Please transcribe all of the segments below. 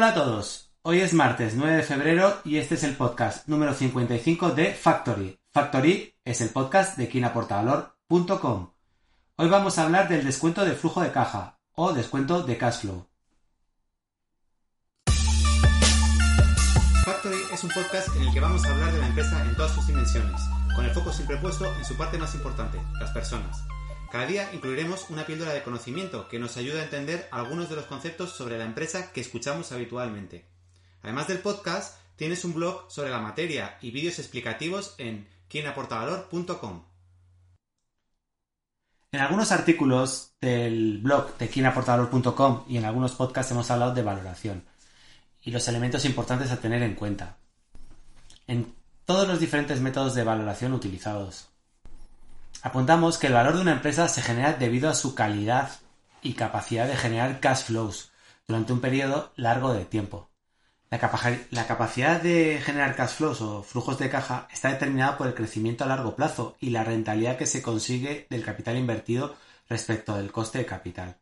Hola a todos, hoy es martes 9 de febrero y este es el podcast número 55 de Factory. Factory es el podcast de quienaportavalor.com. Hoy vamos a hablar del descuento de flujo de caja o descuento de cash flow. Factory es un podcast en el que vamos a hablar de la empresa en todas sus dimensiones, con el foco siempre puesto en su parte más importante, las personas. Cada día incluiremos una píldora de conocimiento que nos ayuda a entender algunos de los conceptos sobre la empresa que escuchamos habitualmente. Además del podcast, tienes un blog sobre la materia y vídeos explicativos en quienaportavalor.com. En algunos artículos del blog de quienaportavalor.com y en algunos podcasts hemos hablado de valoración y los elementos importantes a tener en cuenta. En todos los diferentes métodos de valoración utilizados, Apuntamos que el valor de una empresa se genera debido a su calidad y capacidad de generar cash flows durante un periodo largo de tiempo. La, capacidad de generar cash flows o flujos de caja está determinada por el crecimiento a largo plazo y la rentabilidad que se consigue del capital invertido respecto del coste de capital.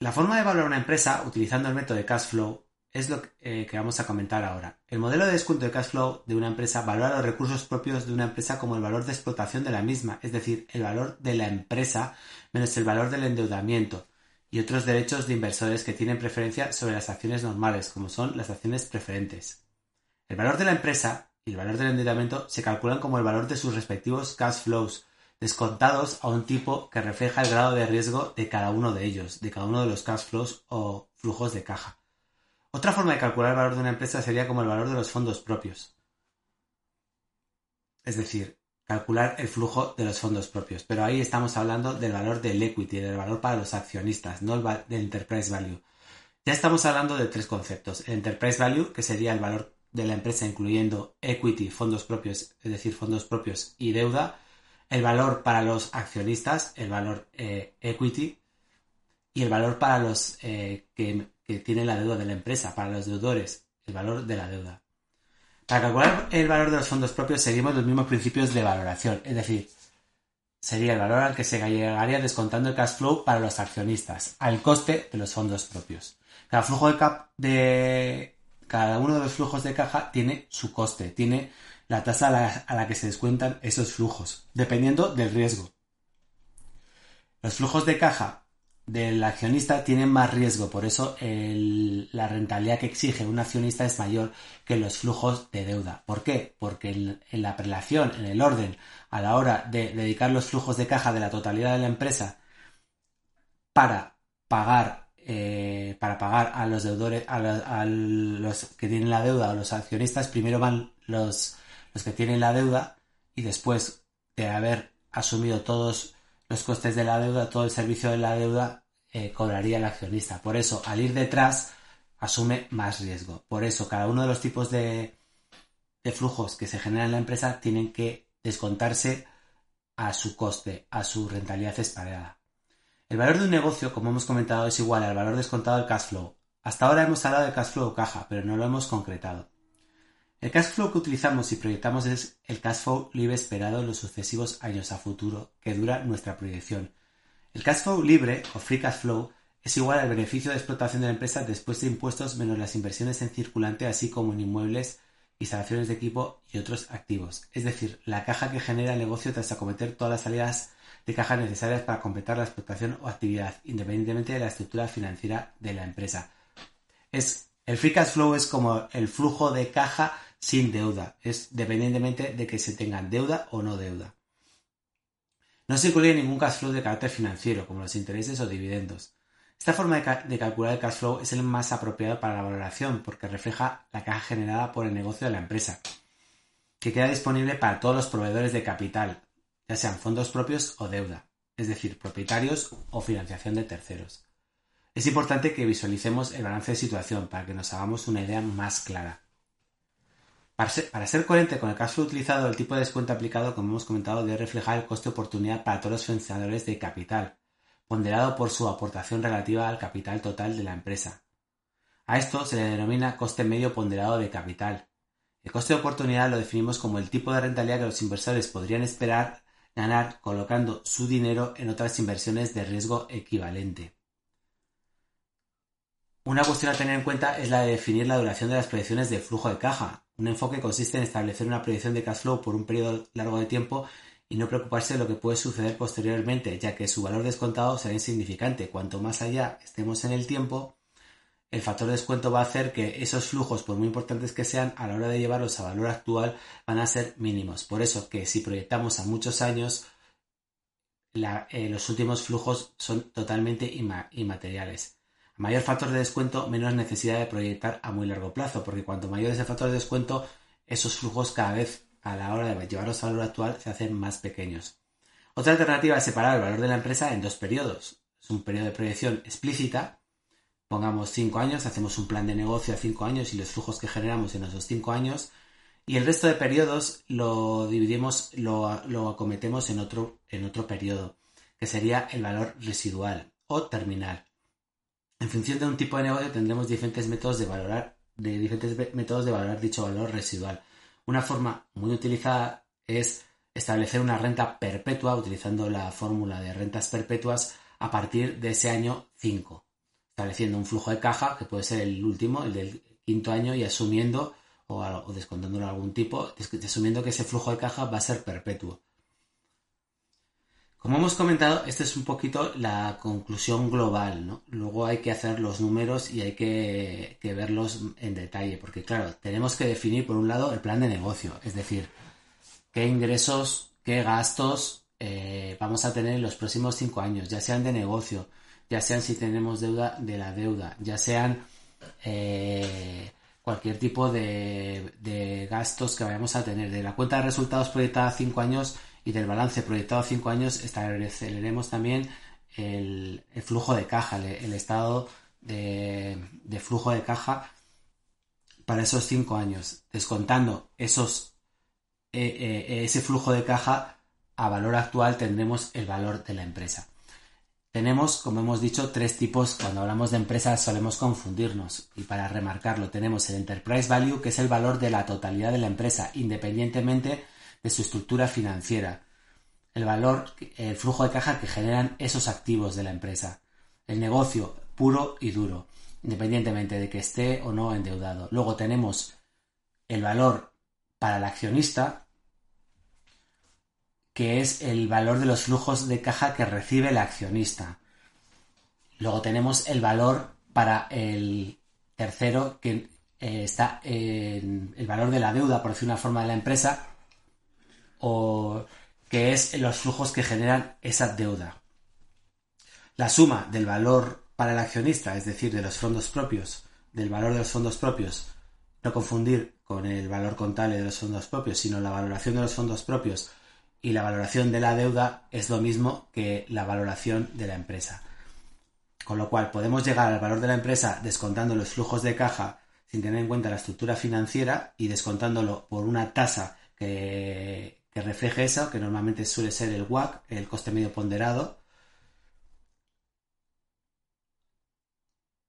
La forma de valorar una empresa utilizando el método de cash flow es lo eh, que vamos a comentar ahora. El modelo de descuento de cash flow de una empresa valora los recursos propios de una empresa como el valor de explotación de la misma, es decir, el valor de la empresa menos el valor del endeudamiento y otros derechos de inversores que tienen preferencia sobre las acciones normales, como son las acciones preferentes. El valor de la empresa y el valor del endeudamiento se calculan como el valor de sus respectivos cash flows, descontados a un tipo que refleja el grado de riesgo de cada uno de ellos, de cada uno de los cash flows o flujos de caja. Otra forma de calcular el valor de una empresa sería como el valor de los fondos propios. Es decir, calcular el flujo de los fondos propios. Pero ahí estamos hablando del valor del equity, del valor para los accionistas, no del enterprise value. Ya estamos hablando de tres conceptos. El enterprise value, que sería el valor de la empresa incluyendo equity, fondos propios, es decir, fondos propios y deuda. El valor para los accionistas, el valor eh, equity. Y el valor para los eh, que que tiene la deuda de la empresa, para los deudores, el valor de la deuda. Para calcular el valor de los fondos propios seguimos los mismos principios de valoración, es decir, sería el valor al que se llegaría descontando el cash flow para los accionistas, al coste de los fondos propios. Cada flujo de de cada uno de los flujos de caja tiene su coste, tiene la tasa a la que se descuentan esos flujos, dependiendo del riesgo. Los flujos de caja del accionista tienen más riesgo, por eso la rentabilidad que exige un accionista es mayor que los flujos de deuda. ¿Por qué? Porque en, la prelación, en el orden, a la hora de dedicar los flujos de caja de la totalidad de la empresa para pagar eh, para pagar a los deudores, a, los que tienen la deuda o los accionistas, primero van los, los que tienen la deuda y después de haber asumido todos los costes de la deuda, todo el servicio de la deuda eh, cobraría el accionista. Por eso, al ir detrás, asume más riesgo. Por eso, cada uno de los tipos de, de flujos que se generan en la empresa tienen que descontarse a su coste, a su rentabilidad esperada. El valor de un negocio, como hemos comentado, es igual al valor descontado del cash flow. Hasta ahora hemos hablado de cash flow o caja, pero no lo hemos concretado. El cash flow que utilizamos y proyectamos es el cash flow libre esperado en los sucesivos años a futuro que dura nuestra proyección. El cash flow libre o free cash flow es igual al beneficio de explotación de la empresa después de impuestos menos las inversiones en circulante así como en inmuebles, instalaciones de equipo y otros activos. Es decir, la caja que genera el negocio tras acometer todas las salidas de caja necesarias para completar la explotación o actividad, independientemente de la estructura financiera de la empresa. Es, el free cash flow es como el flujo de caja sin deuda. Es dependientemente de que se tengan deuda o no deuda. No se incluye ningún cash flow de carácter financiero, como los intereses o dividendos. Esta forma de, calcular el cash flow es el más apropiado para la valoración porque refleja la caja generada por el negocio de la empresa, que queda disponible para todos los proveedores de capital, ya sean fondos propios o deuda, es decir, propietarios o financiación de terceros. Es importante que visualicemos el balance de situación para que nos hagamos una idea más clara. Para ser, coherente con el caso utilizado, el tipo de descuento aplicado, como hemos comentado, debe reflejar el coste de oportunidad para todos los financiadores de capital, ponderado por su aportación relativa al capital total de la empresa. A esto se le denomina coste medio ponderado de capital. El coste de oportunidad lo definimos como el tipo de rentabilidad que los inversores podrían esperar ganar colocando su dinero en otras inversiones de riesgo equivalente. Una cuestión a tener en cuenta es la de definir la duración de las proyecciones de flujo de caja. Un enfoque consiste en establecer una proyección de cash flow por un periodo largo de tiempo y no preocuparse de lo que puede suceder posteriormente, ya que su valor descontado será insignificante. Cuanto más allá estemos en el tiempo, el factor de descuento va a hacer que esos flujos, por muy importantes que sean, a la hora de llevarlos a valor actual, van a ser mínimos. Por eso que si proyectamos a muchos años, eh, los últimos flujos son totalmente inmateriales mayor factor de descuento, menos necesidad de proyectar a muy largo plazo, porque cuanto mayor es el factor de descuento, esos flujos cada vez a la hora de llevarlos al valor actual se hacen más pequeños. Otra alternativa es separar el valor de la empresa en dos periodos. Es un periodo de proyección explícita, pongamos 5 años, hacemos un plan de negocio a 5 años y los flujos que generamos en esos 5 años, y el resto de periodos lo dividimos, lo, acometemos en otro, en otro periodo, que sería el valor residual o terminal. En función de un tipo de negocio tendremos diferentes métodos de valorar, de diferentes métodos de valorar dicho valor residual. Una forma muy utilizada es establecer una renta perpetua utilizando la fórmula de rentas perpetuas a partir de ese año 5, estableciendo un flujo de caja que puede ser el último, el del quinto año y asumiendo o, descontándolo algún tipo, asumiendo que ese flujo de caja va a ser perpetuo. Como hemos comentado, esta es un poquito la conclusión global, ¿no? Luego hay que hacer los números y hay que, verlos en detalle, porque claro, tenemos que definir por un lado el plan de negocio, es decir, qué ingresos, qué gastos eh, vamos a tener en los próximos cinco años, ya sean de negocio, ya sean si tenemos deuda de la deuda, ya sean eh, cualquier tipo de, gastos que vayamos a tener. De la cuenta de resultados proyectada cinco años, y del balance proyectado a 5 años estableceremos también el, flujo de caja, el, estado de, flujo de caja para esos 5 años, descontando esos, eh, eh, ese flujo de caja a valor actual tendremos el valor de la empresa. Tenemos, como hemos dicho, tres tipos. Cuando hablamos de empresas solemos confundirnos. Y para remarcarlo, tenemos el Enterprise Value, que es el valor de la totalidad de la empresa, independientemente de su estructura financiera, el valor, el flujo de caja que generan esos activos de la empresa, el negocio puro y duro, independientemente de que esté o no endeudado. Luego tenemos el valor para el accionista, que es el valor de los flujos de caja que recibe el accionista. Luego tenemos el valor para el tercero, que eh, está en el valor de la deuda, por decir una forma, de la empresa, o que es los flujos que generan esa deuda. La suma del valor para el accionista, es decir, de los fondos propios, del valor de los fondos propios, no confundir con el valor contable de los fondos propios, sino la valoración de los fondos propios y la valoración de la deuda es lo mismo que la valoración de la empresa. Con lo cual podemos llegar al valor de la empresa descontando los flujos de caja sin tener en cuenta la estructura financiera y descontándolo por una tasa que, que refleje eso, que normalmente suele ser el WAC, el coste medio ponderado.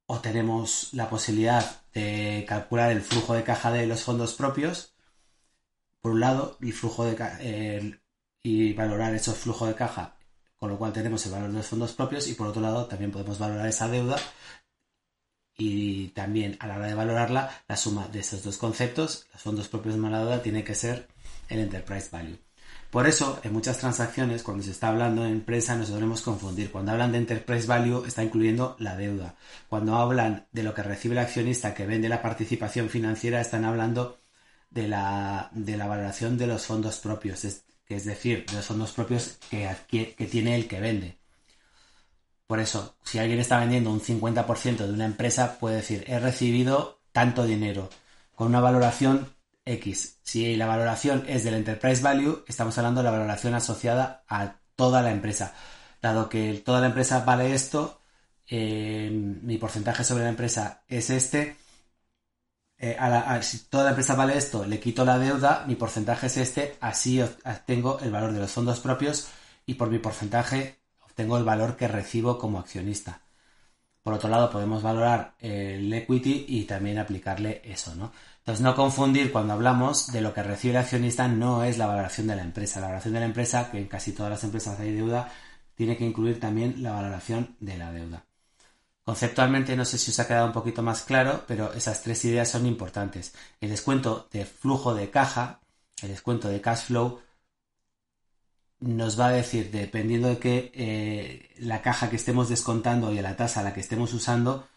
O tenemos la posibilidad de calcular el flujo de caja de los fondos propios. Por un lado, el flujo de y valorar esos flujos de caja, con lo cual tenemos el valor de los fondos propios. Y por otro lado, también podemos valorar esa deuda y también a la hora de valorarla, la suma de esos dos conceptos, los fondos propios de la deuda, tiene que ser el enterprise value. Por eso, en muchas transacciones, cuando se está hablando de empresa, nos solemos confundir. Cuando hablan de enterprise value, está incluyendo la deuda. Cuando hablan de lo que recibe el accionista que vende la participación financiera, están hablando de la, de la valoración de los fondos propios, es, es decir, de los fondos propios que, que tiene el que vende. Por eso, si alguien está vendiendo un 50% de una empresa, puede decir, he recibido tanto dinero, con una valoración X. Si la valoración es del enterprise value, estamos hablando de la valoración asociada a toda la empresa. Dado que toda la empresa vale esto, eh, mi porcentaje sobre la empresa es este. Eh, si toda la empresa vale esto, le quito la deuda, mi porcentaje es este, así obtengo el valor de los fondos propios y por mi porcentaje obtengo el valor que recibo como accionista. Por otro lado, podemos valorar el equity y también aplicarle eso, ¿no? Entonces, no confundir cuando hablamos de lo que recibe el accionista no es la valoración de la empresa. La valoración de la empresa, que en casi todas las empresas hay deuda, tiene que incluir también la valoración de la deuda. Conceptualmente no sé si os ha quedado un poquito más claro, pero esas tres ideas son importantes. El descuento de flujo de caja, el descuento de cash flow, nos va a decir, dependiendo de qué eh, la caja que estemos descontando y la tasa a la que estemos usando,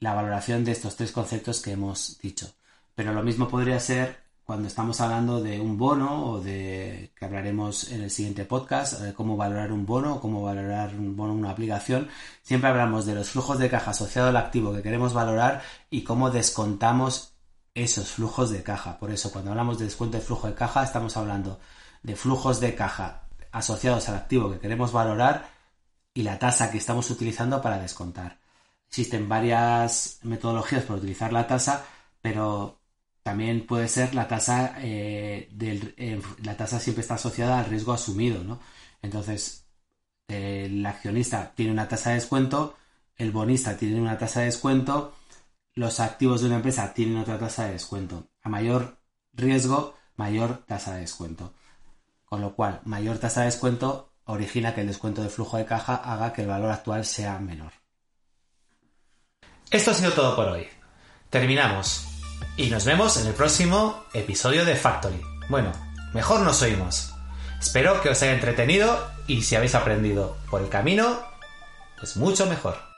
la valoración de estos tres conceptos que hemos dicho. Pero lo mismo podría ser cuando estamos hablando de un bono o de que hablaremos en el siguiente podcast, de cómo valorar un bono o cómo valorar un bono, una aplicación, siempre hablamos de los flujos de caja asociado al activo que queremos valorar y cómo descontamos esos flujos de caja. Por eso, cuando hablamos de descuento de flujo de caja, estamos hablando de flujos de caja asociados al activo que queremos valorar y la tasa que estamos utilizando para descontar. Existen varias metodologías para utilizar la tasa, pero también puede ser la tasa eh, del, eh, la tasa siempre está asociada al riesgo asumido, ¿no? Entonces, el accionista tiene una tasa de descuento, el bonista tiene una tasa de descuento, los activos de una empresa tienen otra tasa de descuento. A mayor riesgo, mayor tasa de descuento. Con lo cual, mayor tasa de descuento origina que el descuento de flujo de caja haga que el valor actual sea menor. Esto ha sido todo por hoy. Terminamos. Y nos vemos en el próximo episodio de Factory. Bueno, mejor nos oímos. Espero que os haya entretenido y si habéis aprendido por el camino, pues mucho mejor.